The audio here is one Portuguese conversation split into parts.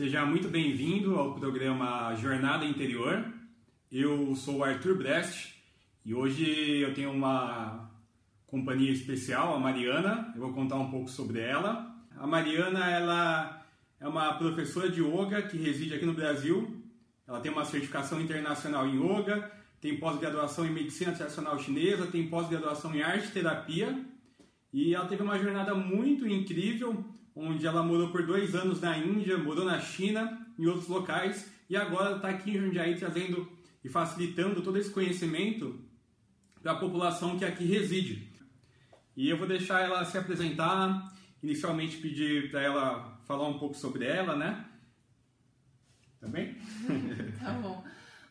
Seja muito bem-vindo ao programa Jornada Interior. Eu sou o Arthur Brest e hoje eu tenho uma companhia especial, a Mariana. Eu vou contar um pouco sobre ela. A Mariana, ela é uma professora de yoga que reside aqui no Brasil. Ela tem uma certificação internacional em yoga, tem pós-graduação em medicina tradicional chinesa, tem pós-graduação em arte terapia e ela teve uma jornada muito incrível, onde ela morou por dois anos na Índia, morou na China, em outros locais, e agora está aqui em Jundiaí trazendo e facilitando todo esse conhecimento para a população que aqui reside. E eu vou deixar ela se apresentar, inicialmente pedir para ela falar um pouco sobre ela, né? Tá bem? tá bom.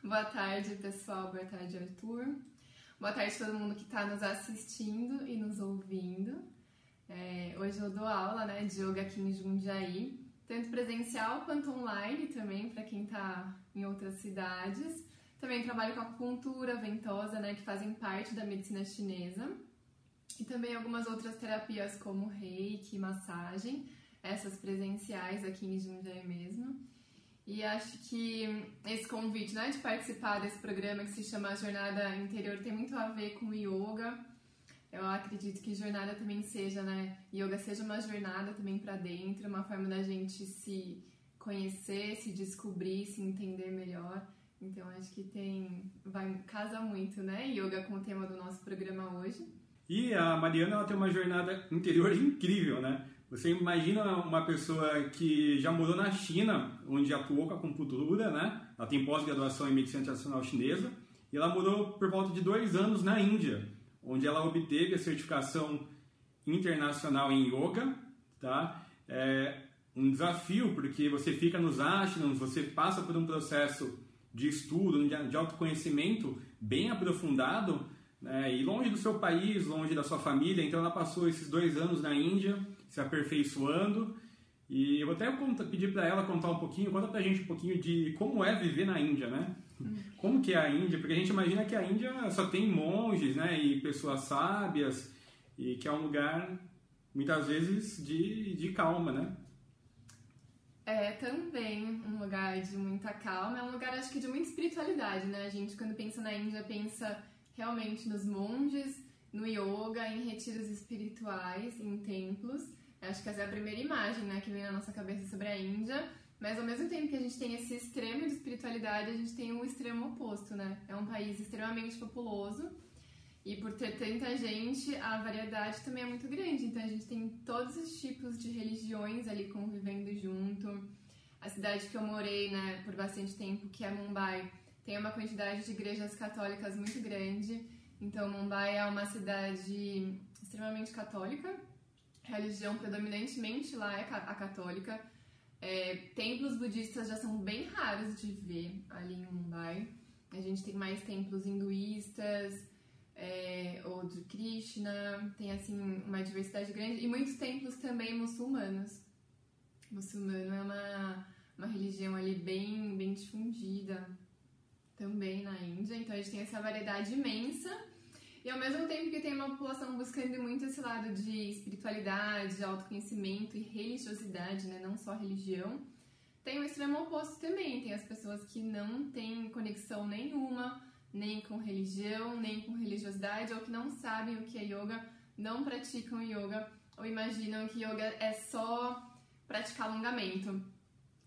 Boa tarde, pessoal. Boa tarde, Arthur. Boa tarde a todo mundo que está nos assistindo e nos ouvindo. É, hoje eu dou aula né, de yoga aqui em Jundiaí, tanto presencial quanto online também, para quem está em outras cidades. Também trabalho com acupuntura ventosa, né, que fazem parte da medicina chinesa. E também algumas outras terapias como reiki, massagem, essas presenciais aqui em Jundiaí mesmo. E acho que esse convite né, de participar desse programa que se chama Jornada Interior tem muito a ver com yoga. Eu acredito que jornada também seja, né? Yoga seja uma jornada também para dentro, uma forma da gente se conhecer, se descobrir, se entender melhor. Então acho que tem vai casa muito, né? Yoga com o tema do nosso programa hoje. E a Mariana ela tem uma jornada interior incrível, né? Você imagina uma pessoa que já morou na China, onde atuou com a acupuntura, né? Ela tem pós-graduação em medicina tradicional chinesa e ela morou por volta de dois anos na Índia, onde ela obteve a certificação internacional em yoga, tá? É um desafio porque você fica nos ashrams, você passa por um processo de estudo, de autoconhecimento bem aprofundado, né? e longe do seu país, longe da sua família. Então ela passou esses dois anos na Índia se aperfeiçoando. E eu vou até pedir para ela contar um pouquinho, conta pra gente um pouquinho de como é viver na Índia, né? Como que é a Índia? Porque a gente imagina que a Índia só tem monges, né? E pessoas sábias, e que é um lugar, muitas vezes, de, de calma, né? É também um lugar de muita calma, é um lugar, acho que, de muita espiritualidade, né? A gente, quando pensa na Índia, pensa realmente nos monges, no yoga, em retiros espirituais, em templos. Acho que essa é a primeira imagem né, que vem na nossa cabeça sobre a Índia. Mas ao mesmo tempo que a gente tem esse extremo de espiritualidade, a gente tem o extremo oposto, né? É um país extremamente populoso e por ter tanta gente, a variedade também é muito grande. Então a gente tem todos os tipos de religiões ali convivendo junto. A cidade que eu morei, né, por bastante tempo, que é Mumbai, tem uma quantidade de igrejas católicas muito grande. Então, Mumbai é uma cidade extremamente católica, a religião predominantemente lá é a católica. É, templos budistas já são bem raros de ver ali em Mumbai. A gente tem mais templos hinduístas é, ou de Krishna, tem assim uma diversidade grande e muitos templos também muçulmanos. Muçulmano é uma, uma religião ali bem, bem difundida também na Índia, então a gente tem essa variedade imensa. E ao mesmo tempo que tem uma população buscando muito esse lado de espiritualidade, autoconhecimento e religiosidade, né? não só religião, tem o extremo oposto também. Tem as pessoas que não têm conexão nenhuma, nem com religião, nem com religiosidade, ou que não sabem o que é yoga, não praticam yoga, ou imaginam que yoga é só praticar alongamento.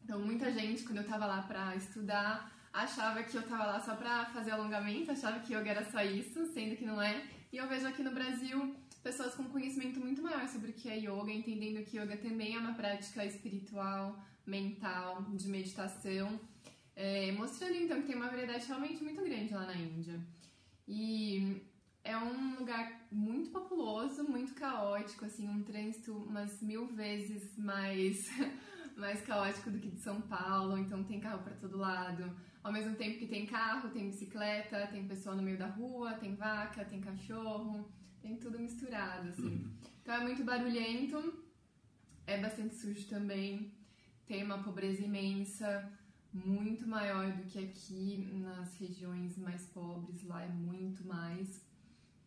Então, muita gente, quando eu tava lá pra estudar, achava que eu tava lá só pra fazer alongamento, achava que yoga era só isso, sendo que não é. E eu vejo aqui no Brasil pessoas com conhecimento muito maior sobre o que é yoga, entendendo que yoga também é uma prática espiritual, mental, de meditação, é, mostrando então que tem uma variedade realmente muito grande lá na Índia. E é um lugar muito populoso, muito caótico, assim, um trânsito umas mil vezes mais, mais caótico do que de São Paulo, então tem carro para todo lado. Ao mesmo tempo que tem carro, tem bicicleta, tem pessoa no meio da rua, tem vaca, tem cachorro, tem tudo misturado, assim. Uhum. Então é muito barulhento, é bastante sujo também, tem uma pobreza imensa, muito maior do que aqui nas regiões mais pobres, lá é muito mais.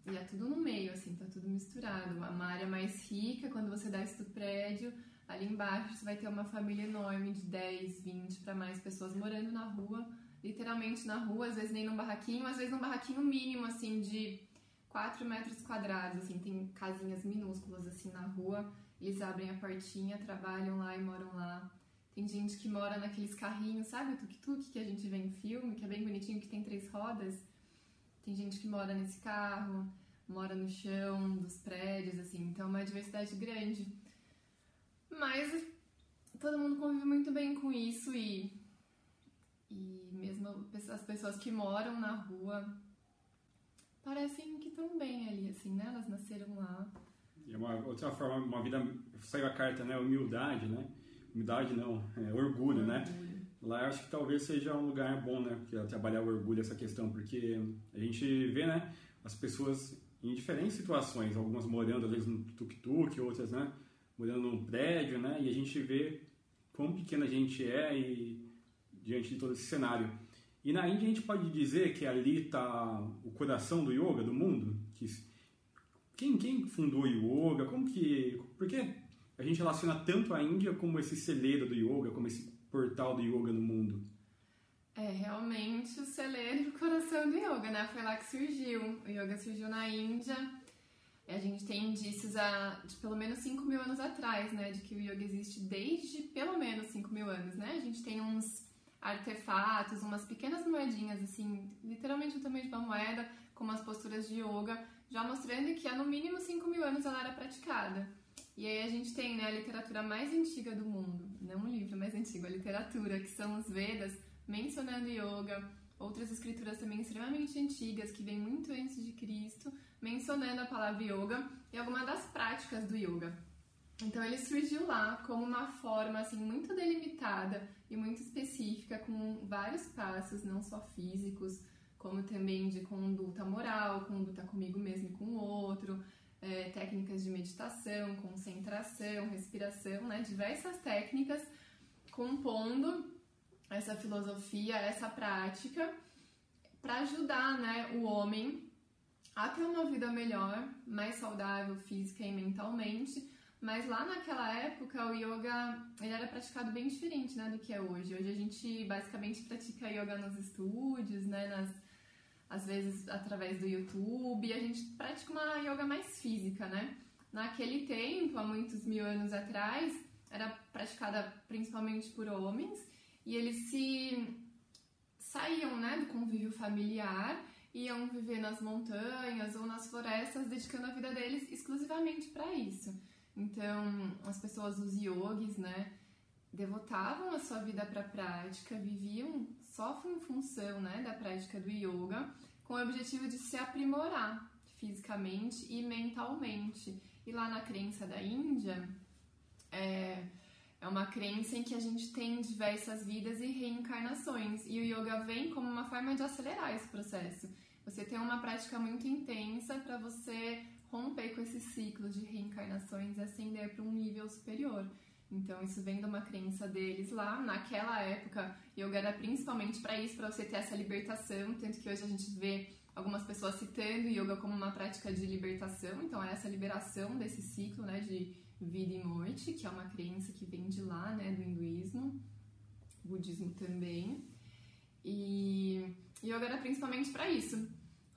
E é tudo no meio, assim, tá tudo misturado. Uma área mais rica, quando você desce do prédio, Ali embaixo você vai ter uma família enorme de 10, 20 para mais pessoas morando na rua, literalmente na rua, às vezes nem num barraquinho, às vezes num barraquinho mínimo, assim, de 4 metros quadrados, assim, tem casinhas minúsculas, assim, na rua, eles abrem a portinha, trabalham lá e moram lá. Tem gente que mora naqueles carrinhos, sabe tuk-tuk que a gente vê em filme, que é bem bonitinho, que tem três rodas? Tem gente que mora nesse carro, mora no chão dos prédios, assim, então é uma diversidade grande. Mas todo mundo convive muito bem com isso e, e as pessoas que moram na rua parecem que estão bem ali, assim, né? Elas nasceram lá. E é uma outra forma, uma vida. Saiu a carta, né? Humildade, né? Humildade não, é orgulho, orgulho. né? Lá eu acho que talvez seja um lugar bom, né? É trabalhar o orgulho, essa questão, porque a gente vê, né? As pessoas em diferentes situações, algumas morando às vezes no tuk-tuk, outras, né? morando num prédio, né? E a gente vê quão pequena a gente é e diante de todo esse cenário. E na Índia a gente pode dizer que ali está o coração do yoga, do mundo. Que quem, quem fundou o yoga? Como que? Por que a gente relaciona tanto a Índia como esse celeiro do yoga, como esse portal do yoga no mundo? É realmente o celeiro do coração do yoga, né? Foi lá que surgiu. O yoga surgiu na Índia a gente tem indícios a, de pelo menos 5 mil anos atrás, né? De que o yoga existe desde pelo menos 5 mil anos, né? A gente tem uns artefatos, umas pequenas moedinhas, assim, literalmente o tamanho de uma moeda, com umas posturas de yoga, já mostrando que há no mínimo 5 mil anos ela era praticada. E aí a gente tem né, a literatura mais antiga do mundo, não um livro mais antigo, a literatura, que são os Vedas, mencionando yoga, outras escrituras também extremamente antigas, que vêm muito antes de Cristo, mencionando a palavra yoga e algumas das práticas do yoga. Então ele surgiu lá como uma forma assim muito delimitada e muito específica com vários passos, não só físicos, como também de conduta moral, conduta comigo mesmo e com o outro, é, técnicas de meditação, concentração, respiração, né? Diversas técnicas compondo essa filosofia, essa prática para ajudar, né, o homem a ter uma vida melhor, mais saudável física e mentalmente. Mas lá naquela época o yoga ele era praticado bem diferente né, do que é hoje. Hoje a gente basicamente pratica yoga nos estúdios, né, nas, às vezes através do YouTube, a gente pratica uma yoga mais física, né? Naquele tempo, há muitos mil anos atrás, era praticada principalmente por homens e eles se saíam né, do convívio familiar iam viver nas montanhas ou nas florestas, dedicando a vida deles exclusivamente para isso. Então, as pessoas, os yogis, né, devotavam a sua vida para a prática, viviam só em função né, da prática do yoga, com o objetivo de se aprimorar fisicamente e mentalmente. E lá na crença da Índia, é, é uma crença em que a gente tem diversas vidas e reencarnações, e o yoga vem como uma forma de acelerar esse processo. Você tem uma prática muito intensa para você romper com esses ciclos de reencarnações e ascender para um nível superior. Então, isso vem de uma crença deles lá. Naquela época, yoga era principalmente para isso, para você ter essa libertação. Tanto que hoje a gente vê algumas pessoas citando yoga como uma prática de libertação. Então, é essa liberação desse ciclo né, de vida e morte, que é uma crença que vem de lá, né, do hinduísmo, budismo também. E yoga era principalmente para isso,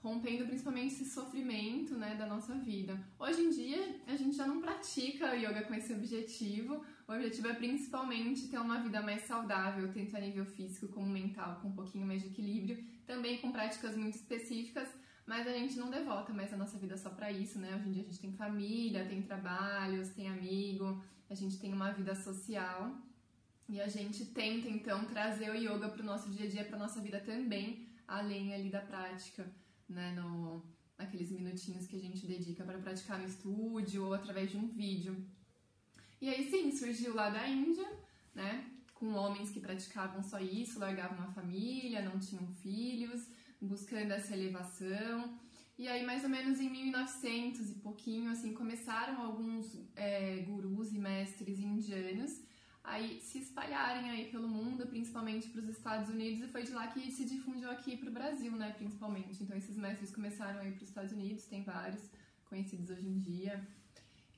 rompendo principalmente esse sofrimento né, da nossa vida. Hoje em dia, a gente já não pratica yoga com esse objetivo. O objetivo é principalmente ter uma vida mais saudável, tanto a nível físico como mental, com um pouquinho mais de equilíbrio, também com práticas muito específicas, mas a gente não devota mais a nossa vida só para isso, né? Hoje em dia a gente tem família, tem trabalhos, tem amigo, a gente tem uma vida social. E a gente tenta então trazer o yoga para o nosso dia a dia, para nossa vida também, além ali da prática, né, no, naqueles minutinhos que a gente dedica para praticar no estúdio ou através de um vídeo. E aí sim, surgiu lá da Índia, né, com homens que praticavam só isso, largavam a família, não tinham filhos, buscando essa elevação. E aí, mais ou menos em 1900 e pouquinho, assim, começaram alguns é, gurus e mestres indianos aí se espalharem aí pelo mundo, principalmente para os Estados Unidos, e foi de lá que se difundiu aqui para o Brasil, né, principalmente. Então esses mestres começaram aí para os Estados Unidos, tem vários conhecidos hoje em dia.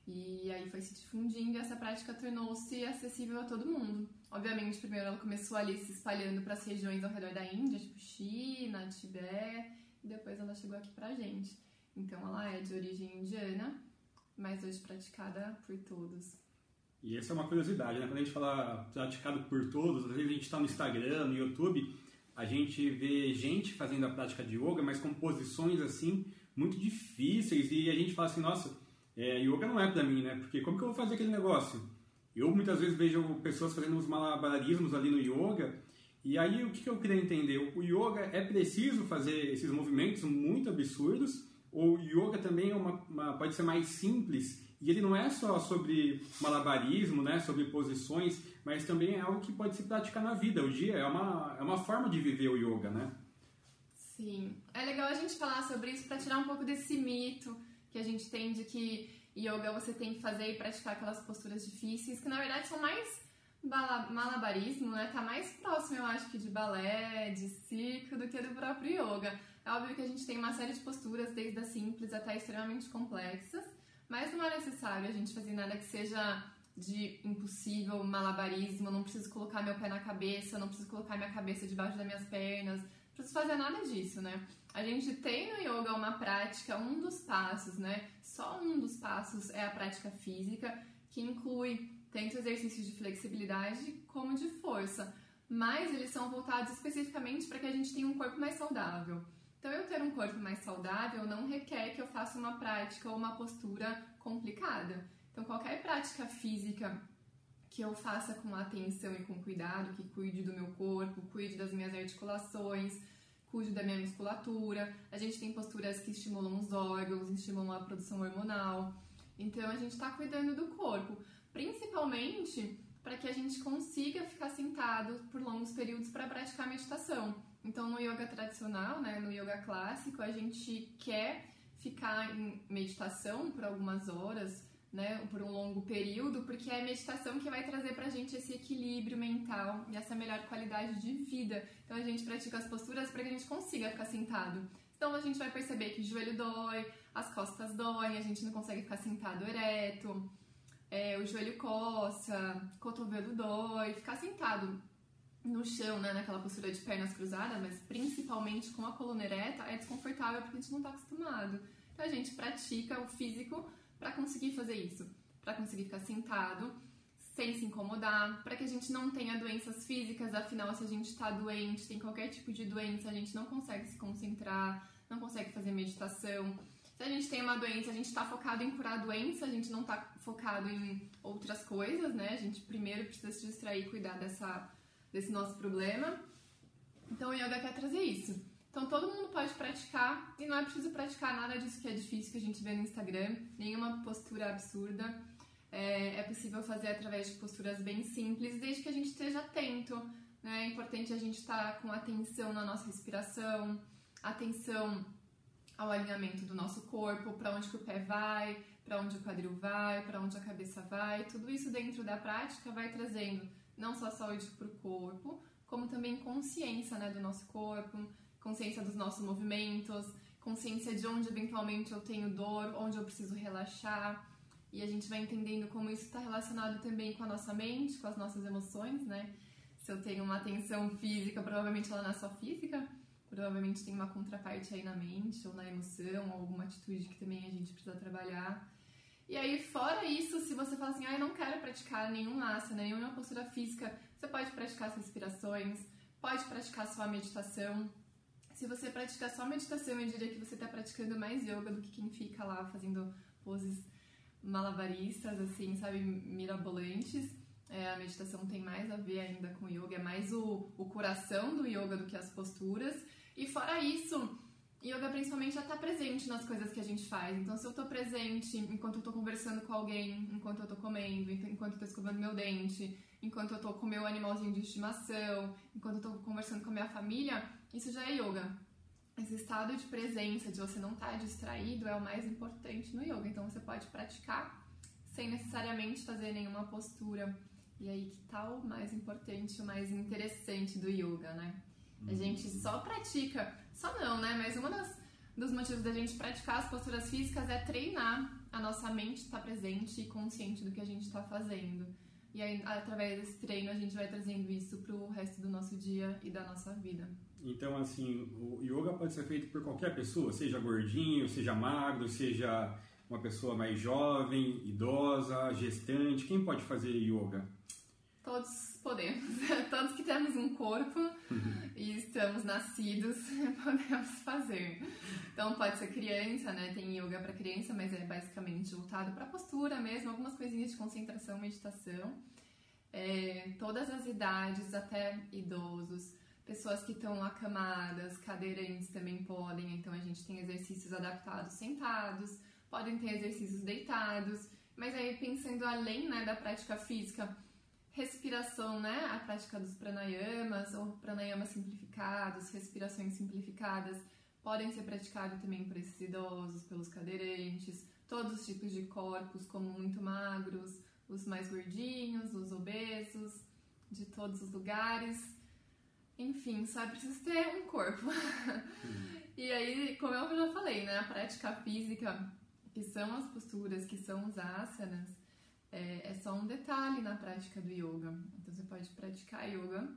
E aí foi se difundindo e essa prática tornou-se acessível a todo mundo. Obviamente, primeiro ela começou ali se espalhando para as regiões ao redor da Índia, tipo China, Tibete, e depois ela chegou aqui pra gente. Então ela é de origem indiana, mas hoje praticada por todos. E essa é uma curiosidade, né? Quando a gente fala praticado por todos, às vezes a gente está no Instagram, no YouTube, a gente vê gente fazendo a prática de yoga, mas com posições assim muito difíceis e a gente fala assim, nossa, é, yoga não é para mim, né? Porque como que eu vou fazer aquele negócio? Eu muitas vezes vejo pessoas fazendo uns malabarismos ali no yoga e aí o que, que eu queria entender? O yoga é preciso fazer esses movimentos muito absurdos ou o yoga também é uma, uma, pode ser mais simples e ele não é só sobre malabarismo, né? Sobre posições, mas também é algo que pode se praticar na vida. O dia é uma, é uma forma de viver o yoga, né? Sim. É legal a gente falar sobre isso para tirar um pouco desse mito que a gente tem de que yoga você tem que fazer e praticar aquelas posturas difíceis, que na verdade são mais malabarismo, né? Tá mais próximo, eu acho, que de balé, de circo, do que do próprio yoga. É óbvio que a gente tem uma série de posturas, desde as simples até extremamente complexas, mas não é necessário a gente fazer nada que seja de impossível, malabarismo, não preciso colocar meu pé na cabeça, não preciso colocar minha cabeça debaixo das minhas pernas, não preciso fazer nada disso, né? A gente tem no yoga uma prática, um dos passos, né? Só um dos passos é a prática física, que inclui tanto exercícios de flexibilidade como de força, mas eles são voltados especificamente para que a gente tenha um corpo mais saudável. Então, eu ter um corpo mais saudável não requer que eu faça uma prática ou uma postura complicada. Então, qualquer prática física que eu faça com atenção e com cuidado, que cuide do meu corpo, cuide das minhas articulações, cuide da minha musculatura. A gente tem posturas que estimulam os órgãos, estimulam a produção hormonal. Então a gente está cuidando do corpo, principalmente para que a gente consiga ficar sentado por longos períodos para praticar meditação. Então no yoga tradicional, né, no yoga clássico, a gente quer ficar em meditação por algumas horas, né, por um longo período, porque é a meditação que vai trazer pra gente esse equilíbrio mental e essa melhor qualidade de vida. Então a gente pratica as posturas para que a gente consiga ficar sentado. Então a gente vai perceber que o joelho dói, as costas doem, a gente não consegue ficar sentado ereto, é, o joelho coça, cotovelo dói, ficar sentado no chão, né, naquela postura de pernas cruzadas, mas principalmente com a coluna ereta, é desconfortável porque a gente não está acostumado. Então a gente pratica o físico para conseguir fazer isso, para conseguir ficar sentado sem se incomodar, para que a gente não tenha doenças físicas, afinal, se a gente está doente, tem qualquer tipo de doença, a gente não consegue se concentrar, não consegue fazer meditação. Se a gente tem uma doença, a gente está focado em curar a doença, a gente não está focado em outras coisas, né? A gente primeiro precisa se distrair cuidar dessa, desse nosso problema. Então o yoga quer trazer isso. Então todo mundo pode praticar e não é preciso praticar nada disso que é difícil que a gente vê no Instagram, nenhuma postura absurda. É, é possível fazer através de posturas bem simples, desde que a gente esteja atento. Né? É importante a gente estar com atenção na nossa respiração, atenção ao alinhamento do nosso corpo, para onde o pé vai, para onde o quadril vai, para onde a cabeça vai. Tudo isso dentro da prática vai trazendo não só saúde para o corpo, como também consciência né, do nosso corpo, consciência dos nossos movimentos, consciência de onde eventualmente eu tenho dor, onde eu preciso relaxar. E a gente vai entendendo como isso está relacionado também com a nossa mente, com as nossas emoções, né? Se eu tenho uma tensão física, provavelmente ela não é só física, provavelmente tem uma contraparte aí na mente ou na emoção, ou alguma atitude que também a gente precisa trabalhar. E aí, fora isso, se você fala assim, ah, eu não quero praticar nenhum asana, nenhuma postura física, você pode praticar as respirações, pode praticar sua meditação, se você praticar só meditação, eu diria que você está praticando mais yoga do que quem fica lá fazendo poses malabaristas, assim, sabe, mirabolantes. É, a meditação tem mais a ver ainda com yoga, é mais o, o coração do yoga do que as posturas. E fora isso, yoga principalmente já está presente nas coisas que a gente faz. Então, se eu estou presente enquanto eu estou conversando com alguém, enquanto eu estou comendo, enquanto eu estou escovando meu dente, enquanto eu estou com meu animalzinho de estimação, enquanto eu estou conversando com a minha família, isso já é yoga. Esse estado de presença, de você não estar tá distraído, é o mais importante no yoga. Então você pode praticar sem necessariamente fazer nenhuma postura. E aí, que tal o mais importante, o mais interessante do yoga, né? A gente só pratica, só não, né? Mas uma das dos motivos da gente praticar as posturas físicas é treinar a nossa mente estar tá presente e consciente do que a gente está fazendo. E aí, através desse treino, a gente vai trazendo isso para o resto do nosso dia e da nossa vida. Então, assim, o yoga pode ser feito por qualquer pessoa, seja gordinho, seja magro, seja uma pessoa mais jovem, idosa, gestante. Quem pode fazer yoga? Todos podemos. Todos que temos um corpo e estamos nascidos podemos fazer. Então pode ser criança, né? Tem yoga para criança, mas é basicamente voltado para postura mesmo, algumas coisinhas de concentração, meditação. É, todas as idades, até idosos, pessoas que estão acamadas, cadeirantes também podem. Então a gente tem exercícios adaptados sentados, podem ter exercícios deitados. Mas aí pensando além né, da prática física, respiração, né? A prática dos pranayamas ou pranayamas simplificados, respirações simplificadas, podem ser praticados também por esses idosos, pelos cadeirantes, todos os tipos de corpos, como muito magros, os mais gordinhos, os obesos, de todos os lugares. Enfim, só é preciso ter um corpo. Uhum. e aí, como eu já falei, né? A prática física, que são as posturas, que são os asanas, é, é só um detalhe na prática do yoga. Então você pode praticar yoga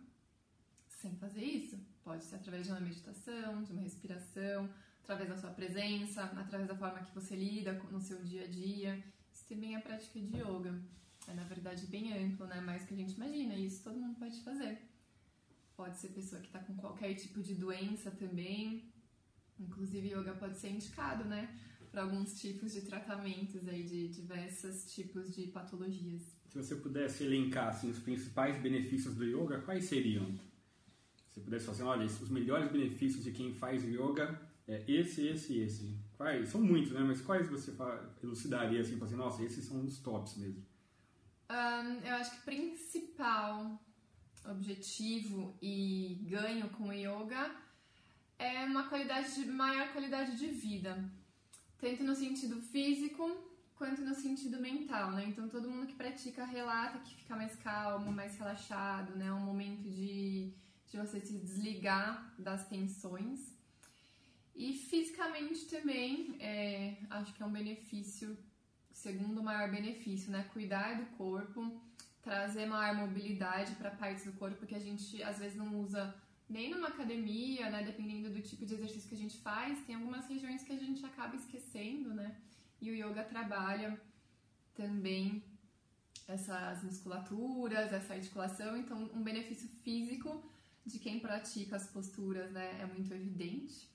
sem fazer isso. Pode ser através de uma meditação, de uma respiração, através da sua presença, através da forma que você lida no seu dia a dia. Isso também é prática de yoga. É na verdade bem amplo, né? Mais que a gente imagina. E isso todo mundo pode fazer. Pode ser pessoa que está com qualquer tipo de doença também. Inclusive, yoga pode ser indicado, né? Para alguns tipos de tratamentos aí de diversos tipos de patologias. Se você pudesse elencar assim, os principais benefícios do yoga, quais seriam? Se pudesse fazer, olha, os melhores benefícios de quem faz yoga é esse, esse esse. Quais? São muitos, né? Mas quais você elucidaria assim, assim, nossa, esses são os tops mesmo? Um, eu acho que o principal objetivo e ganho com o yoga é uma qualidade de maior qualidade de vida tanto no sentido físico quanto no sentido mental, né? Então todo mundo que pratica relata que fica mais calmo, mais relaxado, né? É um momento de, de você se desligar das tensões. E fisicamente também, é, acho que é um benefício, segundo maior benefício, né? Cuidar do corpo, trazer maior mobilidade para partes do corpo que a gente às vezes não usa nem numa academia, né, dependendo do tipo de exercício que a gente faz, tem algumas regiões que a gente acaba esquecendo, né? E o yoga trabalha também essas musculaturas, essa articulação, então um benefício físico de quem pratica as posturas, né, é muito evidente.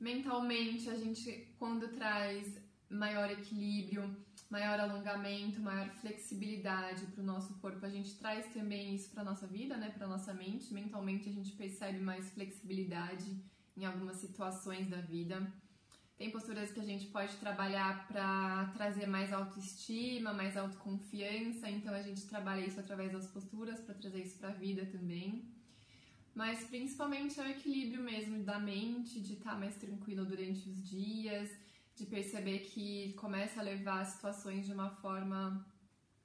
Mentalmente, a gente quando traz maior equilíbrio, maior alongamento, maior flexibilidade para o nosso corpo. A gente traz também isso para nossa vida, né, para nossa mente. Mentalmente a gente percebe mais flexibilidade em algumas situações da vida. Tem posturas que a gente pode trabalhar para trazer mais autoestima, mais autoconfiança, então a gente trabalha isso através das posturas para trazer isso para a vida também. Mas principalmente é o equilíbrio mesmo da mente, de estar tá mais tranquilo durante os dias, de perceber que começa a levar situações de uma forma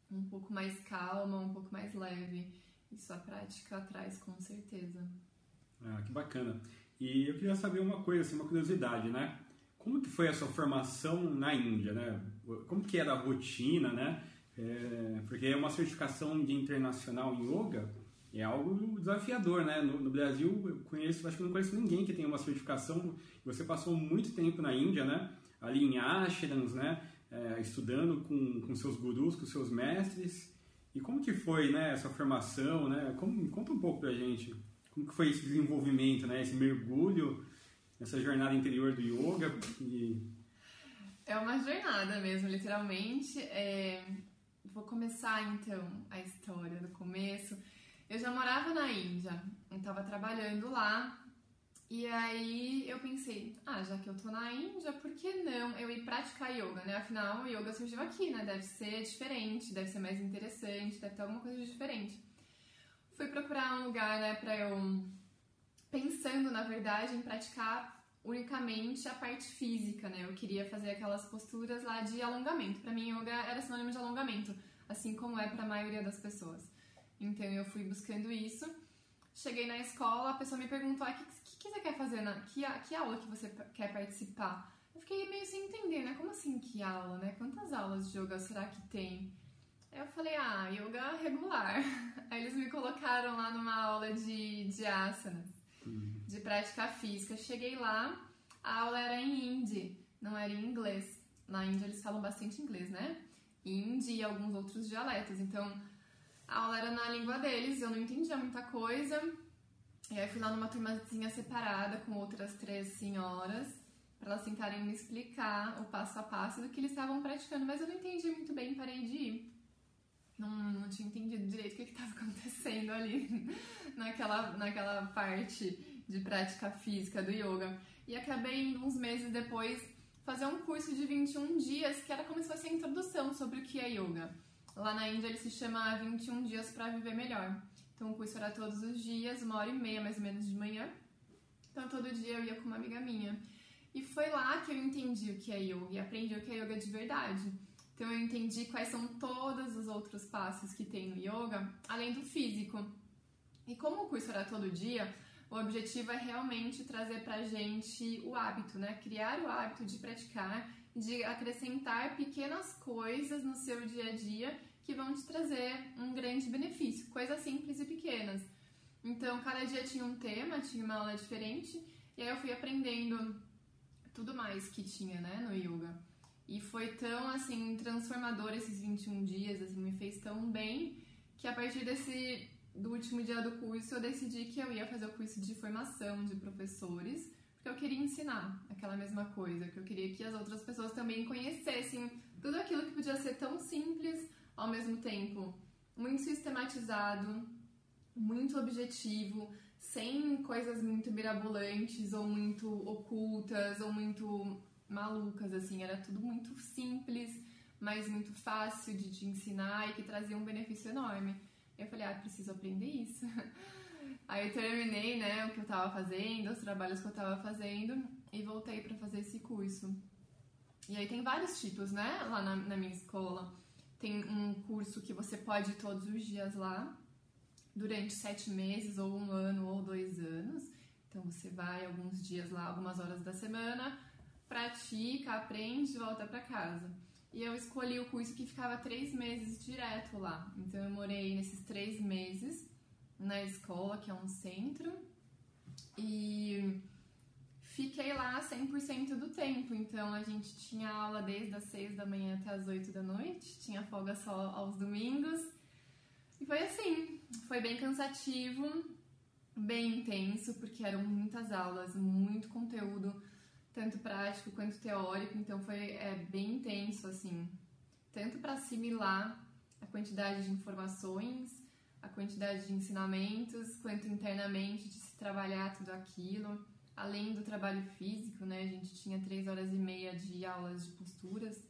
um pouco mais calma, um pouco mais leve. Isso a prática traz com certeza. Ah, que bacana. E eu queria saber uma coisa, assim, uma curiosidade, né? Como que foi a sua formação na Índia, né? Como que era a rotina, né? É, porque uma certificação de internacional em yoga é algo desafiador, né? No, no, Brasil, eu conheço, acho que não conheço ninguém que tenha uma certificação. Você passou muito tempo na Índia, né? Ali em ashrams, né? É, estudando com, com seus gurus, com seus mestres. E como que foi, né, essa formação, né? Como, conta um pouco pra gente. Como que foi esse desenvolvimento, né? Esse mergulho, essa jornada interior do yoga e... É uma jornada mesmo, literalmente. É... Vou começar então a história do começo. Eu já morava na Índia, eu estava trabalhando lá e aí eu pensei, ah, já que eu tô na Índia, por que não eu ir praticar yoga, né? Afinal, o yoga surgiu aqui, né? Deve ser diferente, deve ser mais interessante, deve ter alguma coisa diferente. Fui procurar um lugar, né, pra eu. Pensando, na verdade, em praticar unicamente a parte física, né? Eu queria fazer aquelas posturas lá de alongamento. Para mim, yoga era sinônimo de alongamento, assim como é para a maioria das pessoas. Então eu fui buscando isso Cheguei na escola, a pessoa me perguntou: ah, que, que, você quer fazer? Na, que, que aula que você quer participar? Eu fiquei meio sem entender, né? Como assim que aula, né? Quantas aulas de yoga será que tem? Aí eu falei, ah, yoga regular. Aí eles me colocaram lá numa aula de, de asanas, uhum. de prática física. Cheguei lá, a aula era em hindi, não era em inglês. Na Índia eles falam bastante inglês, né? Hindi e alguns outros dialetos. Então, a aula era na língua deles, eu não entendia muita coisa. E aí fui lá numa turmazinha separada com outras três senhoras para elas tentarem me explicar o passo a passo do que eles estavam praticando, mas eu não entendi muito bem, parei de ir. Não, não tinha entendido direito o que estava acontecendo ali naquela, naquela parte de prática física do yoga. E acabei indo uns meses depois fazer um curso de 21 dias que era como se fosse a introdução sobre o que é yoga. Lá na Índia ele se chama 21 dias para viver melhor. Então o curso era todos os dias, uma hora e meia mais ou menos de manhã. Então todo dia eu ia com uma amiga minha. E foi lá que eu entendi o que é yoga e aprendi o que é yoga de verdade. Então eu entendi quais são todos os outros passos que tem no yoga, além do físico. E como o curso era todo dia, o objetivo é realmente trazer pra gente o hábito, né? Criar o hábito de praticar, de acrescentar pequenas coisas no seu dia a dia que vão te trazer um grande benefício, coisas simples e pequenas. Então, cada dia tinha um tema, tinha uma aula diferente, e aí eu fui aprendendo tudo mais que tinha, né, no yoga. E foi tão, assim, transformador esses 21 dias, assim, me fez tão bem, que a partir desse, do último dia do curso, eu decidi que eu ia fazer o curso de formação de professores, porque eu queria ensinar aquela mesma coisa, que eu queria que as outras pessoas também conhecessem tudo aquilo que podia ser tão simples, ao mesmo tempo muito sistematizado, muito objetivo, sem coisas muito mirabolantes ou muito ocultas ou muito malucas, assim, era tudo muito simples, mas muito fácil de te ensinar e que trazia um benefício enorme. Eu falei, ah, preciso aprender isso. Aí eu terminei, né, o que eu tava fazendo, os trabalhos que eu tava fazendo e voltei para fazer esse curso. E aí tem vários tipos, né, lá na, na minha escola. Tem um curso que você pode ir todos os dias lá, durante sete meses, ou um ano, ou dois anos. Então você vai alguns dias lá, algumas horas da semana, pratica, aprende e volta para casa. E eu escolhi o curso que ficava três meses direto lá. Então eu morei nesses três meses na escola, que é um centro, e fiquei lá 100% do tempo. Então a gente tinha aula desde as 6 da manhã até as 8 da noite, tinha folga só aos domingos. E foi assim, foi bem cansativo, bem intenso, porque eram muitas aulas, muito conteúdo, tanto prático quanto teórico, então foi é, bem intenso assim, tanto para assimilar a quantidade de informações, a quantidade de ensinamentos, quanto internamente de se trabalhar tudo aquilo além do trabalho físico, né, a gente tinha três horas e meia de aulas de posturas,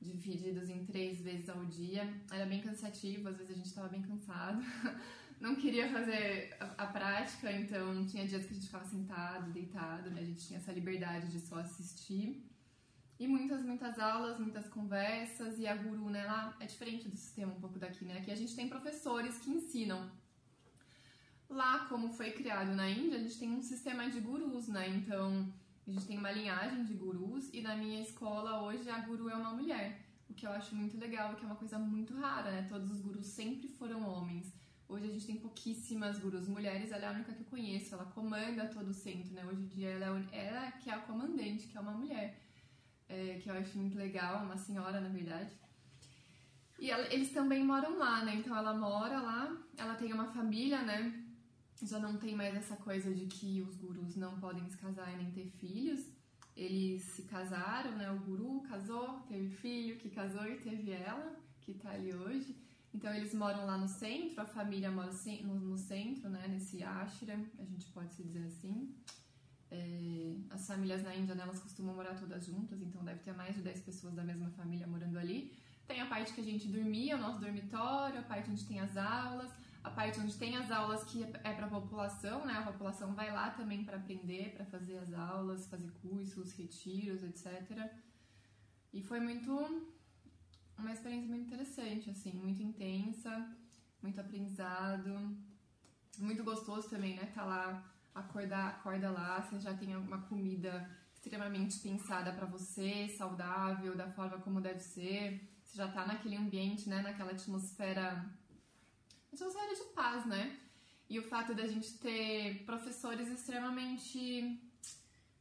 divididos em três vezes ao dia. Era bem cansativo, às vezes a gente estava bem cansado, não queria fazer a, a, prática, então tinha dias que a gente ficava sentado, deitado, né, a gente tinha essa liberdade de só assistir. E muitas, muitas aulas, muitas conversas, e a guru, né, lá é diferente do sistema um pouco daqui, né, aqui a gente tem professores que ensinam Lá, como foi criado na Índia, a gente tem um sistema de gurus, né? Então, a gente tem uma linhagem de gurus e na minha escola hoje a guru é uma mulher, o que eu acho muito legal, que é uma coisa muito rara, né? Todos os gurus sempre foram homens. Hoje a gente tem pouquíssimas gurus mulheres, ela é a única que eu conheço, ela comanda todo o centro, né? Hoje em dia ela é, ela que é a comandante, que é uma mulher, é, que eu acho muito legal, uma senhora na verdade. E ela, eles também moram lá, né? Então ela mora lá, ela tem uma família, né? Já não tem mais essa coisa de que os gurus não podem se casar e nem ter filhos. Eles se casaram, né? O guru casou, teve filho, que casou e teve ela, que tá ali hoje. Então eles moram lá no centro, a família mora no centro, né? Nesse ashram, a gente pode se dizer assim. É, as famílias na Índia, né, elas costumam morar todas juntas, então deve ter mais de 10 pessoas da mesma família morando ali. Tem a parte que a gente dormia, o nosso dormitório, a parte onde tem as aulas, a parte onde tem as aulas que é para a população, né? A população vai lá também para aprender, para fazer as aulas, fazer cursos, retiros, etc. E foi muito uma experiência muito interessante, assim, muito intensa, muito aprendizado. Muito gostoso também, né? Tá lá, acordar, acorda lá, você já tem alguma comida extremamente pensada para você, saudável, da forma como deve ser. Você já tá naquele ambiente, né? Naquela atmosfera, atmosfera de paz, né? E o fato da gente ter professores extremamente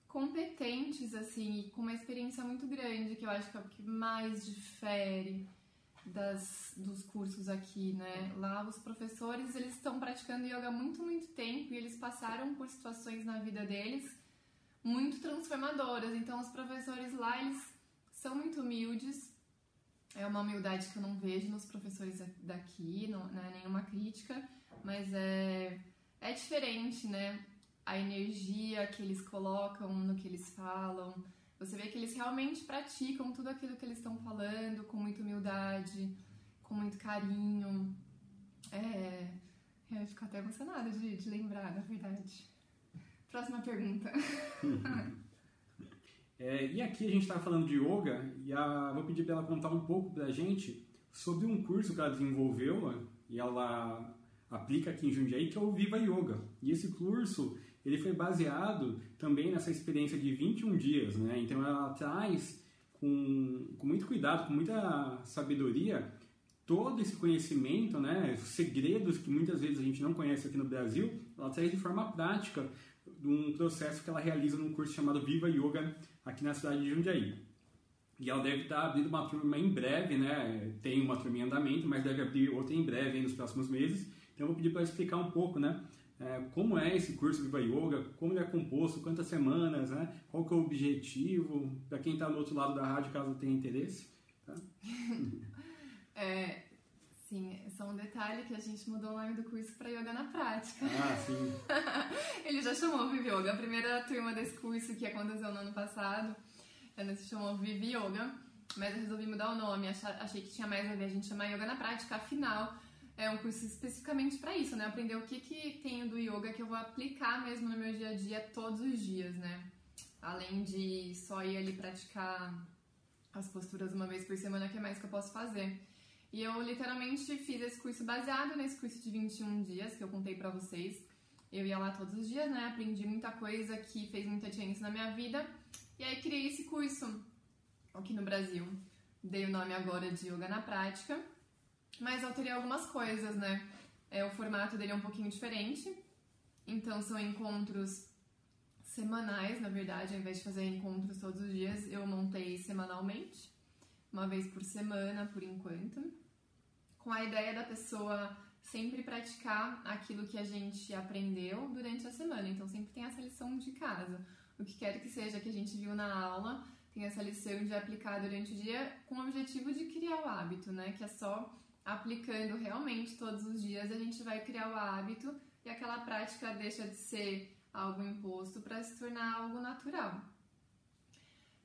competentes, assim, com uma experiência muito grande, que eu acho que é o que mais difere das, dos cursos aqui, né? Lá os professores, eles estão praticando yoga há muito, muito tempo e eles passaram por situações na vida deles muito transformadoras. Então, os professores lá, eles são muito humildes. É uma humildade que eu não vejo nos professores daqui, não, não é nenhuma crítica, mas é, é diferente, né? A energia que eles colocam no que eles falam. Você vê que eles realmente praticam tudo aquilo que eles estão falando com muita humildade, com muito carinho. É, eu fico até emocionada de, de lembrar, na verdade. Próxima pergunta. é, e aqui a gente está falando de yoga e a, vou pedir para ela contar um pouco para a gente sobre um curso que ela desenvolveu e ela aplica aqui em Jundiaí, que é o Viva Yoga. E esse curso ele foi baseado também nessa experiência de 21 dias, né? Então ela traz com, com muito cuidado, com muita sabedoria, todo esse conhecimento, né? Segredos que muitas vezes a gente não conhece aqui no Brasil, ela traz de forma prática de um processo que ela realiza num curso chamado Viva Yoga aqui na cidade de Jundiaí. E ela deve estar abrindo uma turma em breve, né? Tem uma turma em andamento, mas deve abrir outra em breve, nos próximos meses. Então eu vou pedir para explicar um pouco, né? É, como é esse curso Viva Yoga, como ele é composto, quantas semanas, né? Qual que é o objetivo, para quem está do outro lado da rádio, caso tenha interesse. Tá? é, Sim, só um detalhe que a gente mudou o nome do curso para Yoga na Prática. Ah, sim. Ele já chamou Vivi Yoga. A primeira turma desse curso que aconteceu no ano passado, ela se chamou Vivi Yoga, mas eu resolvi mudar o nome. Achei que tinha mais a ver a gente chamar Yoga na Prática. Afinal, é um curso especificamente para isso, né? Aprender o que, que tem do yoga que eu vou aplicar mesmo no meu dia a dia todos os dias, né? Além de só ir ali praticar as posturas uma vez por semana, que é mais que eu posso fazer. E eu literalmente fiz esse curso baseado nesse curso de 21 dias que eu contei pra vocês. Eu ia lá todos os dias, né? Aprendi muita coisa que fez muita diferença na minha vida. E aí criei esse curso aqui no Brasil. Dei o nome agora de Yoga na Prática. Mas alterei algumas coisas, né? É, o formato dele é um pouquinho diferente. Então são encontros semanais, na verdade, ao invés de fazer encontros todos os dias, eu montei semanalmente uma vez por semana, por enquanto, com a ideia da pessoa sempre praticar aquilo que a gente aprendeu durante a semana. Então, sempre tem essa lição de casa. O que quer que seja que a gente viu na aula, tem essa lição de aplicar durante o dia com o objetivo de criar o hábito, né? Que é só aplicando realmente todos os dias a gente vai criar o hábito e aquela prática deixa de ser algo imposto para se tornar algo natural.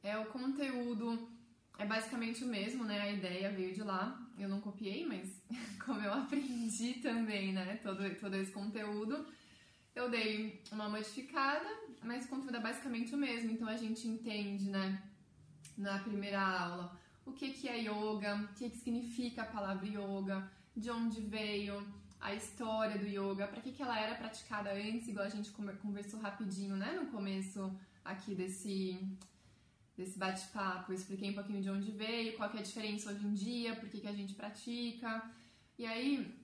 É o conteúdo é basicamente o mesmo, né? A ideia veio de lá. Eu não copiei, mas como eu aprendi também, né? Todo, todo esse conteúdo, eu dei uma modificada, mas o conteúdo é basicamente o mesmo. Então a gente entende, né? Na primeira aula, o que, que é yoga, o que, que significa a palavra yoga, de onde veio, a história do yoga, para que, que ela era praticada antes, igual a gente conversou rapidinho, né? No começo aqui desse desse bate-papo. Expliquei um pouquinho de onde veio, qual é a diferença hoje em dia, por que, que a gente pratica. E aí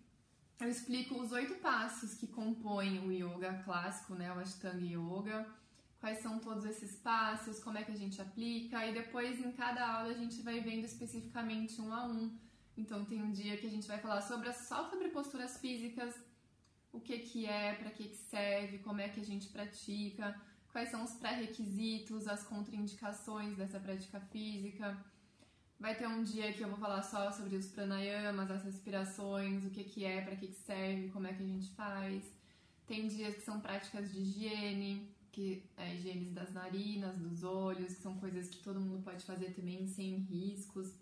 eu explico os oito passos que compõem o yoga clássico, né, o Ashtanga Yoga. Quais são todos esses passos, como é que a gente aplica, e depois em cada aula a gente vai vendo especificamente um a um. Então tem um dia que a gente vai falar sobre só sobre posturas físicas, o que que é, para que que serve, como é que a gente pratica quais são os pré-requisitos, as contraindicações dessa prática física. Vai ter um dia que eu vou falar só sobre os pranayamas, as respirações, o que, que é, para que, que serve, como é que a gente faz. Tem dias que são práticas de higiene, que é higiene das narinas, dos olhos, que são coisas que todo mundo pode fazer também sem riscos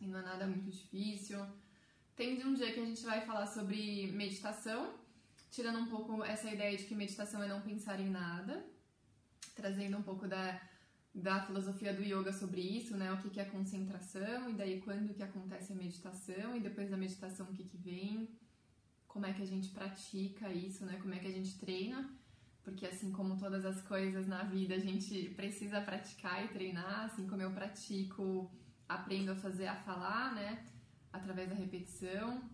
e não é nada muito difícil. Tem um dia que a gente vai falar sobre meditação, tirando um pouco essa ideia de que meditação é não pensar em nada, trazendo um pouco da, da filosofia do yoga sobre isso, né? O que, que é concentração, e daí quando que acontece a meditação, e depois da meditação o que, que vem. como é que a gente pratica isso, né? Como é que a gente treina, porque assim como todas as coisas na vida, a gente precisa praticar e treinar, assim como eu pratico, aprendo a fazer, a falar, né? Através da repetição.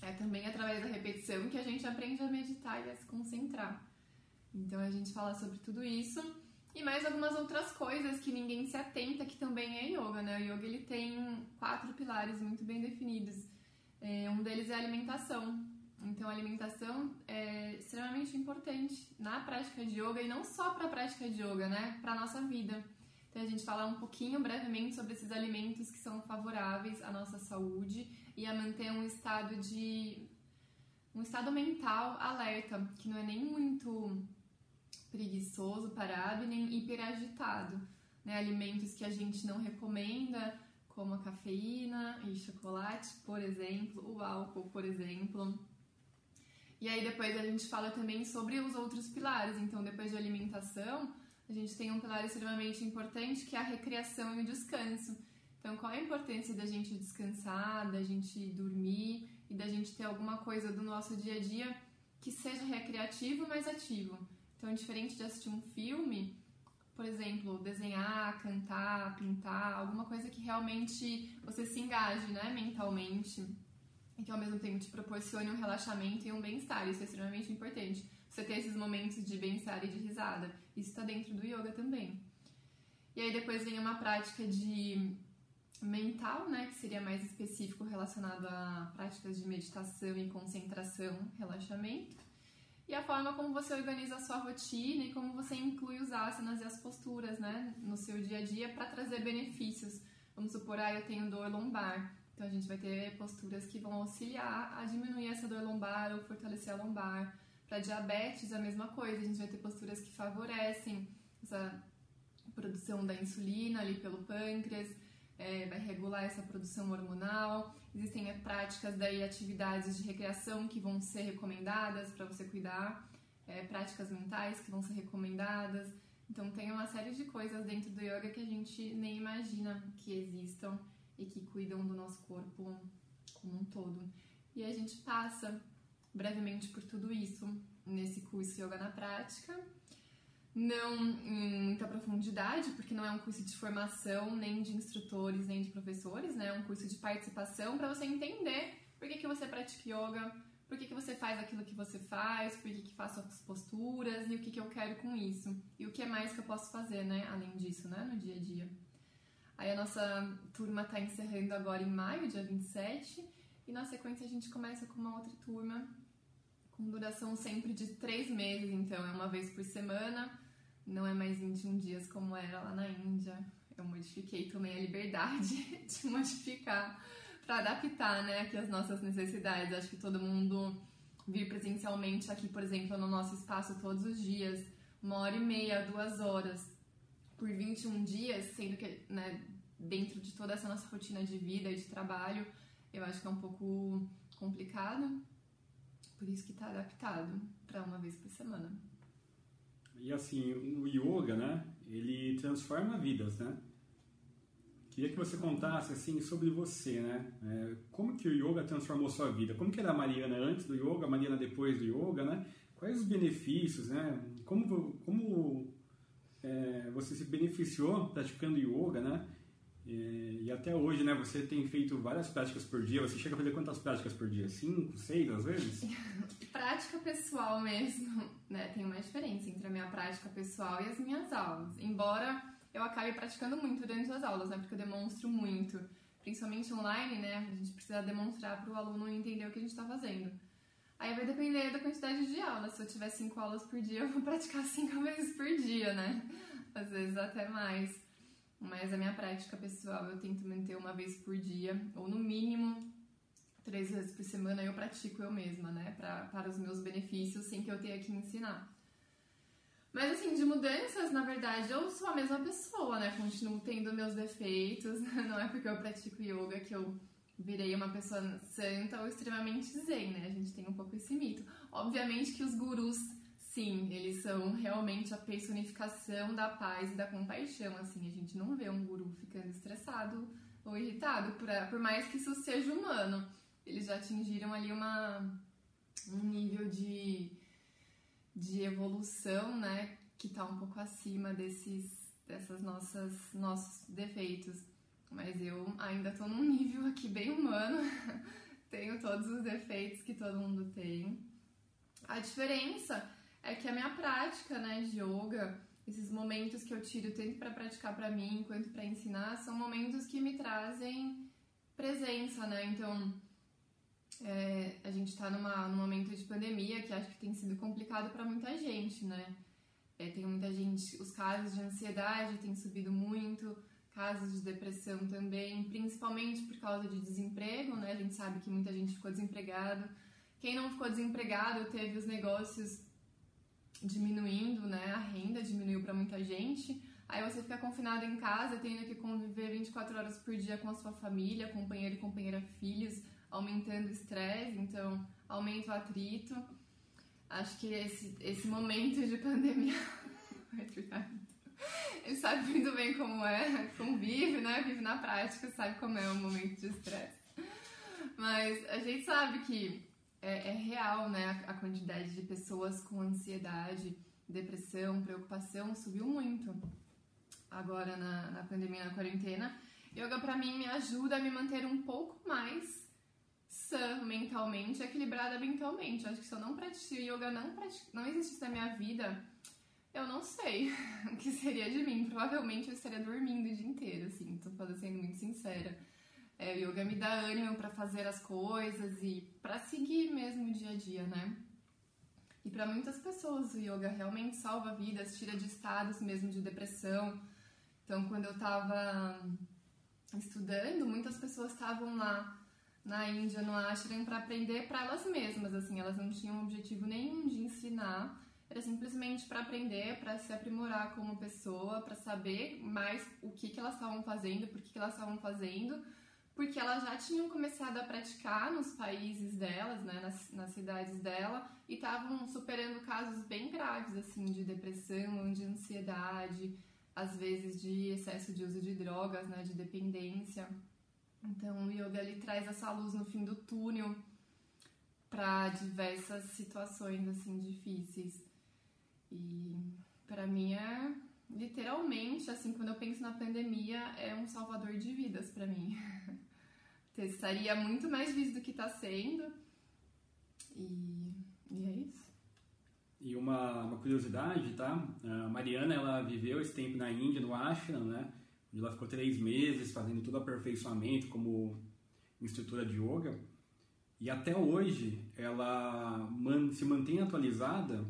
É também através da repetição que a gente aprende a meditar e a se concentrar. Então a gente fala sobre tudo isso e mais algumas outras coisas que ninguém se atenta que também é yoga, né? O yoga ele tem quatro pilares muito bem definidos. É, um deles é a alimentação. Então, a alimentação é extremamente importante na prática de yoga e não só para a prática de yoga, né? Para nossa vida. Então, a gente fala um pouquinho brevemente sobre esses alimentos que são favoráveis à nossa saúde e a manter um estado de. um estado mental alerta, que não é nem muito preguiçoso, parado e nem hiperagitado. Né? Alimentos que a gente não recomenda, como a cafeína e chocolate, por exemplo, o álcool, por exemplo e aí depois a gente fala também sobre os outros pilares. Então, depois de alimentação, a gente tem um pilar extremamente importante que é a recreação e o descanso. Então, qual é a importância da gente descansar, da gente dormir e da gente ter alguma coisa do nosso dia a dia que seja recreativo, mas ativo. Então, diferente de assistir um filme, por exemplo, desenhar, cantar, pintar, alguma coisa que realmente você se engaje, né, mentalmente e que ao mesmo tempo te proporcione um relaxamento e um bem-estar. Isso é extremamente importante. Você ter esses momentos de bem-estar e de risada. Isso está dentro do yoga também. E aí depois vem uma prática de mental, né, que seria mais específico relacionado a práticas de meditação e concentração, relaxamento. E a forma como você organiza a sua rotina e como você inclui os asanas e as posturas, né, no seu dia a dia para trazer benefícios. Vamos supor, ah, eu tenho dor lombar. Então a gente vai ter posturas que vão auxiliar a diminuir essa dor lombar ou fortalecer a lombar. Para diabetes, a mesma coisa, a gente vai ter posturas que favorecem essa produção da insulina ali pelo pâncreas, é, vai regular essa produção hormonal. Existem é, práticas daí, atividades de recreação que vão ser recomendadas para você cuidar, é, práticas mentais que vão ser recomendadas. Então tem uma série de coisas dentro do yoga que a gente nem imagina que existam e que cuidam do nosso corpo como um todo. E a gente passa brevemente por tudo isso nesse curso Yoga na Prática. Não em muita profundidade, porque não é um curso de formação nem de instrutores nem de professores, né? É um curso de participação para você entender por que, que você pratica yoga, por que, que você faz aquilo que você faz, por que, que faço as posturas e o que, que eu quero com isso. E o que é mais que eu posso fazer, né? Além disso, né? No dia a dia. Aí a nossa turma está encerrando agora em maio, dia 27, e na sequência a gente começa com uma outra turma com duração sempre de três meses, então é uma vez por semana, não é mais 21 dias como era lá na Índia. Eu modifiquei, tomei a liberdade de modificar para adaptar né, aqui as nossas necessidades. Acho que todo mundo vir presencialmente aqui, por exemplo, no nosso espaço todos os dias, uma hora e meia, duas horas, por 21 dias, sendo que né, dentro de toda essa nossa rotina de vida e de trabalho, eu acho que é um pouco complicado. Por isso que está adaptado para uma vez por semana. E assim, o yoga, né? Ele transforma vidas, né? Queria que você contasse assim sobre você, né? É, como que o yoga transformou sua vida? Como que era a Mariana antes do yoga, a Mariana depois do yoga, né? Quais os benefícios, né? Como, como é, você se beneficiou praticando yoga, né? E, e, até hoje, né, você tem feito várias práticas por dia. Você chega a fazer quantas práticas por dia? Cinco, seis, às vezes? prática pessoal mesmo, né? Tem uma diferença entre a minha prática pessoal e as minhas aulas. Embora eu acabe praticando muito durante as aulas, né? Porque eu demonstro muito. Principalmente online, né? A gente precisa demonstrar para o aluno entender o que a gente está fazendo. Aí vai depender da quantidade de aulas. Se eu tiver cinco aulas por dia, eu vou praticar cinco vezes por dia, né? Às vezes até mais. Mas a minha prática pessoal eu tento manter uma vez por dia, ou no mínimo três vezes por semana eu pratico eu mesma, né? Pra, para os meus benefícios, sem que eu tenha que ensinar. Mas assim, de mudanças, na verdade, eu sou a mesma pessoa, né? Continuo tendo meus defeitos. Não é porque eu pratico yoga que eu virei uma pessoa santa ou extremamente zen, né? A gente tem um pouco esse mito. Obviamente que os gurus Sim, eles são realmente a personificação da paz e da compaixão. Assim, a gente não vê um guru ficando estressado ou irritado, por, por mais que isso seja humano. Eles já atingiram ali uma, um nível de, de evolução, né, que está um pouco acima desses, dessas nossas nossos defeitos. Mas eu ainda estou num nível aqui bem humano, tenho todos os defeitos que todo mundo tem. A diferença é que a minha prática, né, de yoga, esses momentos que eu tiro tanto para praticar para mim quanto para ensinar, são momentos que me trazem presença, né? Então, é, a gente está num momento de pandemia que acho que tem sido complicado para muita gente, né? É, tem muita gente, os casos de ansiedade têm subido muito, casos de depressão também, principalmente por causa de desemprego, né? A gente sabe que muita gente ficou desempregado. Quem não ficou desempregado teve os negócios diminuindo, né? A renda diminuiu para muita gente. Aí você fica confinado em casa, tendo que conviver 24 horas por dia com a sua família, companheiro e companheira, filhos, aumentando o estresse, então aumenta o atrito. Acho que esse, esse momento de pandemia. Ele sabe muito bem como é, convive, né? Vive na prática, sabe como é um momento de estresse. Mas a gente sabe que é, é real, né? A, quantidade de pessoas com ansiedade, depressão, preocupação subiu muito agora na, na pandemia, na quarentena. Yoga para mim me ajuda a me manter um pouco mais sã mentalmente, equilibrada mentalmente. Acho que se eu não pratico yoga, não, pratico, não existisse na minha vida, eu não sei o que seria de mim. Provavelmente eu estaria dormindo o dia inteiro, assim, tô sendo muito sincera. É, yoga me dá ânimo para fazer as coisas e para seguir mesmo o dia a dia, né? E para muitas pessoas o yoga realmente salva vidas, tira de estados mesmo de depressão, então, quando eu estava estudando, muitas pessoas estavam lá na Índia, no ashram, para aprender para elas mesmas, assim, elas não tinham objetivo nenhum de ensinar, era simplesmente para aprender, para se aprimorar como pessoa, para saber mais o que, que elas estavam fazendo, por que, que elas estavam fazendo, porque elas já tinham começado a praticar nos países delas, né, nas, nas cidades dela, e estavam superando casos bem graves, assim, de depressão, de ansiedade, às vezes de excesso de uso de drogas, né, de dependência. Então, o yoga ele traz essa luz no fim do túnel para diversas situações assim difíceis. E para mim é literalmente assim, quando eu penso na pandemia, é um salvador de vidas para mim. Estaria muito mais visto do que está sendo. E, e é isso. E uma, uma curiosidade, tá? A Mariana, ela viveu esse tempo na Índia, no Ashram, né? Onde ela ficou três meses fazendo todo o aperfeiçoamento como instrutora de yoga. E até hoje ela se mantém atualizada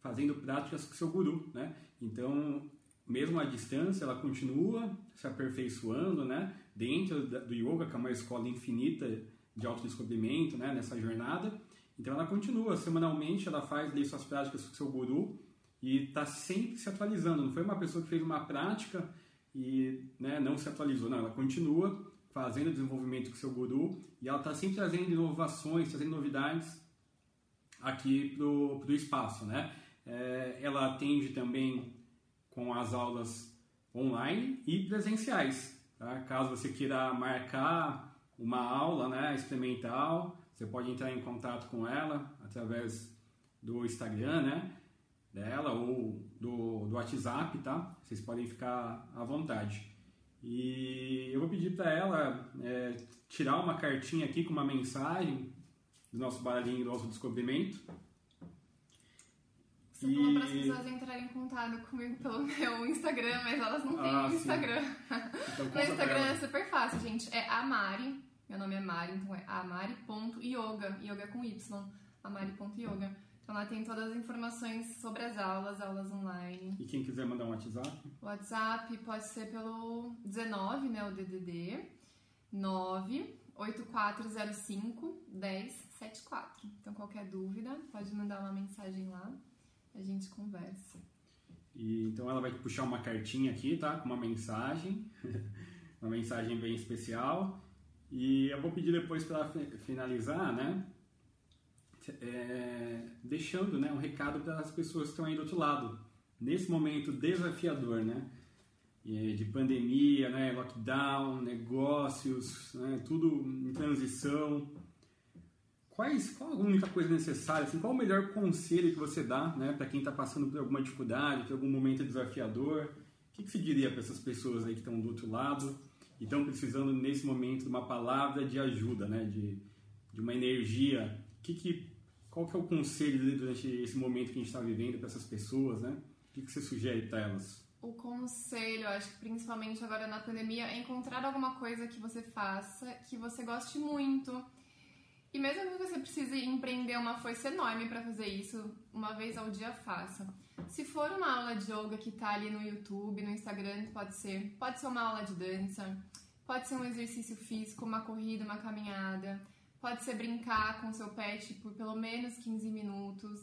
fazendo práticas com seu guru, né? Então, mesmo à distância, ela continua se aperfeiçoando, né? Dentro do yoga, que é uma escola infinita de autodescobrimento, né? Nessa jornada. Então ela continua, semanalmente ela faz ali suas práticas com seu guru e está sempre se atualizando. Não foi uma pessoa que fez uma prática e né, não se atualizou, não. Ela continua fazendo desenvolvimento com seu guru e ela está sempre trazendo inovações, trazendo novidades aqui para o espaço, né? É, ela atende também com as aulas online e presenciais. Tá? Caso você queira marcar uma aula né, experimental, você pode entrar em contato com ela através do Instagram, né? Dela ou do, do WhatsApp, tá? Vocês podem ficar à vontade. E eu vou pedir para ela é, tirar uma cartinha aqui com uma mensagem do nosso baralhinho do nosso descobrimento. Você e... falou para as pessoas entrarem em contato comigo pelo meu Instagram, mas elas não têm ah, Instagram. Então, meu Instagram é super fácil, gente. É Amari meu nome é Mari, então é amari.yoga, yoga com Y, amari.yoga. Então lá tem todas as informações sobre as aulas, aulas online. E quem quiser mandar um WhatsApp? O WhatsApp pode ser pelo 19, né, o DDD, 98405 1074. Então qualquer dúvida, pode mandar uma mensagem lá, a gente conversa. E, então ela vai puxar uma cartinha aqui, tá? Com uma mensagem, uma mensagem bem especial. E eu vou pedir depois para finalizar, né? É, deixando né, um recado para as pessoas que estão aí do outro lado, nesse momento desafiador, né? De pandemia, né, lockdown, negócios, né, tudo em transição. Quais, qual a única coisa necessária, assim, qual o melhor conselho que você dá né, para quem está passando por alguma dificuldade, por algum momento desafiador? O que, que você diria para essas pessoas aí que estão do outro lado e estão precisando nesse momento de uma palavra de ajuda, né, de, de uma energia? Que que, qual que é o conselho durante esse momento que a gente está vivendo para essas pessoas? Né? O que, que você sugere para elas? O conselho, acho que principalmente agora na pandemia, é encontrar alguma coisa que você faça, que você goste muito e mesmo que você precise empreender uma força enorme para fazer isso, uma vez ao dia faça. Se for uma aula de yoga que tá ali no YouTube, no Instagram, pode ser. Pode ser uma aula de dança, pode ser um exercício físico, uma corrida, uma caminhada, pode ser brincar com seu pet por pelo menos 15 minutos.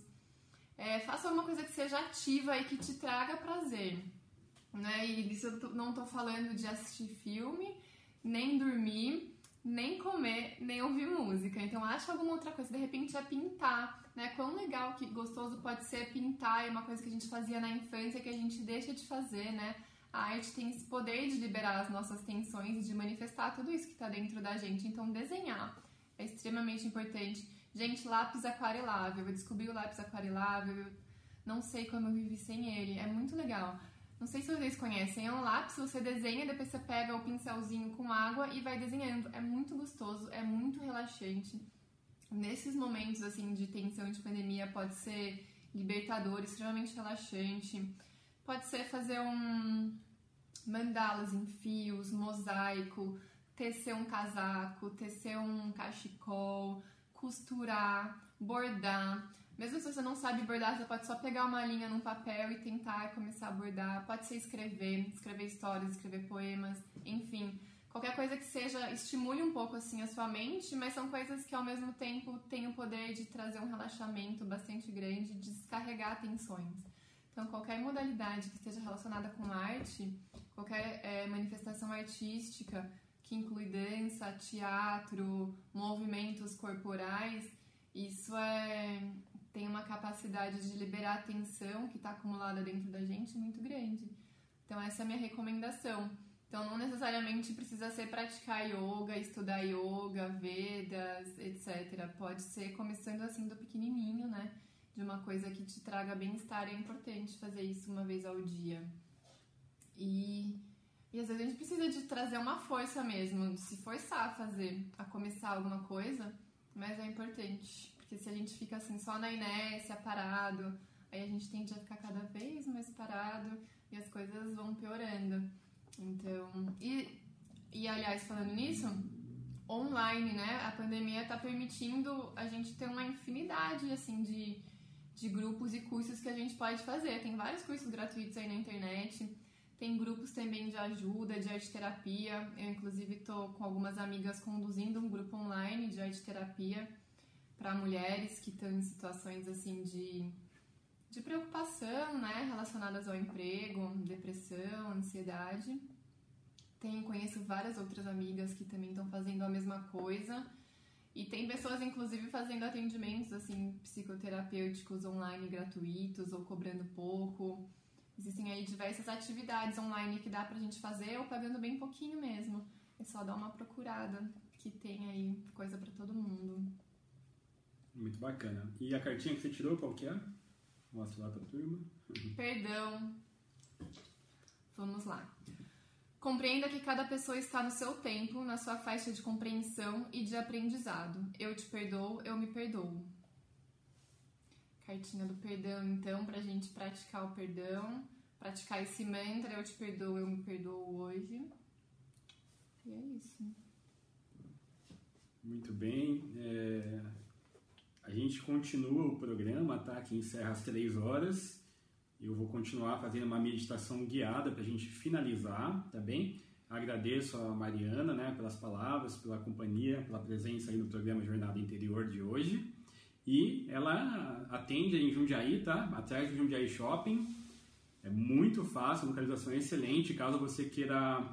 É, faça alguma coisa que seja ativa e que te traga prazer. Né? E isso eu não tô falando de assistir filme, nem dormir, nem comer, nem ouvir música. Então acha alguma outra coisa, de repente é pintar, né? Quão legal, que gostoso pode ser pintar, é uma coisa que a gente fazia na infância que a gente deixa de fazer, né? A arte tem esse poder de liberar as nossas tensões e de manifestar tudo isso que está dentro da gente. Então desenhar é extremamente importante. Gente, lápis aquarelável, eu descobri o lápis aquarelável, não sei como eu vivi sem ele, é muito legal. Não sei se vocês conhecem, é um lápis, você desenha, depois você pega o pincelzinho com água e vai desenhando. É muito gostoso, é muito relaxante. Nesses momentos assim de tensão de pandemia pode ser libertador, extremamente relaxante. Pode ser fazer um mandalas em fios, mosaico, tecer um casaco, tecer um cachecol, costurar, bordar. Mesmo se você não sabe bordar, você pode só pegar uma linha num papel e tentar começar a bordar. Pode ser escrever, escrever histórias, escrever poemas, enfim. Qualquer coisa que seja, estimule um pouco assim a sua mente, mas são coisas que ao mesmo tempo têm o poder de trazer um relaxamento bastante grande, de descarregar tensões. Então, qualquer modalidade que esteja relacionada com arte, qualquer é, manifestação artística, que inclui dança, teatro, movimentos corporais, isso é, tem uma capacidade de liberar a tensão que está acumulada dentro da gente muito grande. Então, essa é a minha recomendação. Então, não necessariamente precisa ser praticar yoga, estudar yoga, Vedas, etc. Pode ser começando assim do pequenininho, né? De uma coisa que te traga bem-estar. É importante fazer isso uma vez ao dia. E, e às vezes a gente precisa de trazer uma força mesmo, de se forçar a fazer, a começar alguma coisa, mas é importante. Porque se a gente fica assim só na inércia, parado, aí a gente tende a ficar cada vez mais parado e as coisas vão piorando. Então, e, e aliás, falando nisso, online, né? A pandemia está permitindo a gente ter uma infinidade assim de, de grupos e cursos que a gente pode fazer. Tem vários cursos gratuitos aí na internet. Tem grupos também de ajuda, de arte terapia. Eu, inclusive, estou com algumas amigas conduzindo um grupo online de arte terapia para mulheres que estão em situações assim de, de preocupação, né, relacionadas ao emprego, depressão, ansiedade. Tenho, conheço várias outras amigas que também estão fazendo a mesma coisa. E tem pessoas, inclusive, fazendo atendimentos assim psicoterapêuticos online gratuitos ou cobrando pouco. Existem aí diversas atividades online que dá pra gente fazer ou pagando bem pouquinho mesmo. É só dar uma procurada que tem aí coisa para todo mundo. Muito bacana. E a cartinha que você tirou, qual que é? Mostra lá pra turma. Perdão. Vamos lá. Compreenda que cada pessoa está no seu tempo, na sua faixa de compreensão e de aprendizado. Eu te perdoo, eu me perdoo. Cartinha do perdão, então, pra gente praticar o perdão, praticar esse mantra, eu te perdoo, eu me perdoo hoje. E é isso. Muito bem. É... A gente continua o programa, tá? Que encerra às três horas. Eu vou continuar fazendo uma meditação guiada para a gente finalizar, tá bem? Agradeço a Mariana, né, pelas palavras, pela companhia, pela presença aí no programa Jornada Interior de hoje. E ela atende em Jundiaí, tá? Atrás do Jundiaí Shopping. É muito fácil, localização é excelente. Caso você queira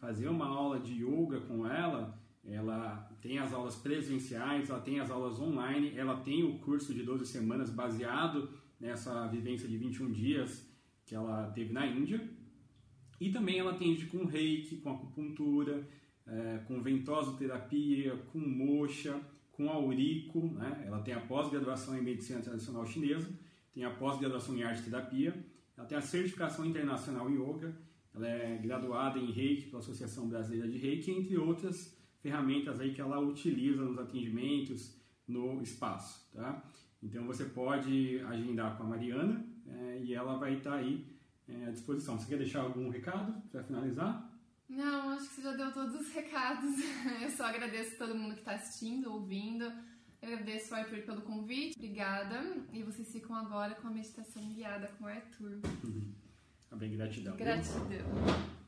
fazer uma aula de yoga com ela, ela tem as aulas presenciais, ela tem as aulas online, ela tem o curso de 12 semanas baseado nessa vivência de 21 dias que ela teve na Índia. E também ela atende com reiki, com acupuntura, é, com ventosoterapia, com moxa, com a Urico, né? ela tem a pós-graduação em Medicina Tradicional Chinesa, tem a pós-graduação em Arte Terapia, ela tem a certificação internacional em Yoga, ela é graduada em Reiki pela Associação Brasileira de Reiki, entre outras ferramentas aí que ela utiliza nos atendimentos, no espaço, tá? Então você pode agendar com a Mariana é, e ela vai estar aí é, à disposição. Você quer deixar algum recado para finalizar? Não, acho que você já deu todos os recados. Eu só agradeço todo mundo que está assistindo, ouvindo. Agradeço ao Arthur pelo convite. Obrigada. E vocês ficam agora com a meditação guiada com o Arthur. Tá bem, gratidão. Gratidão.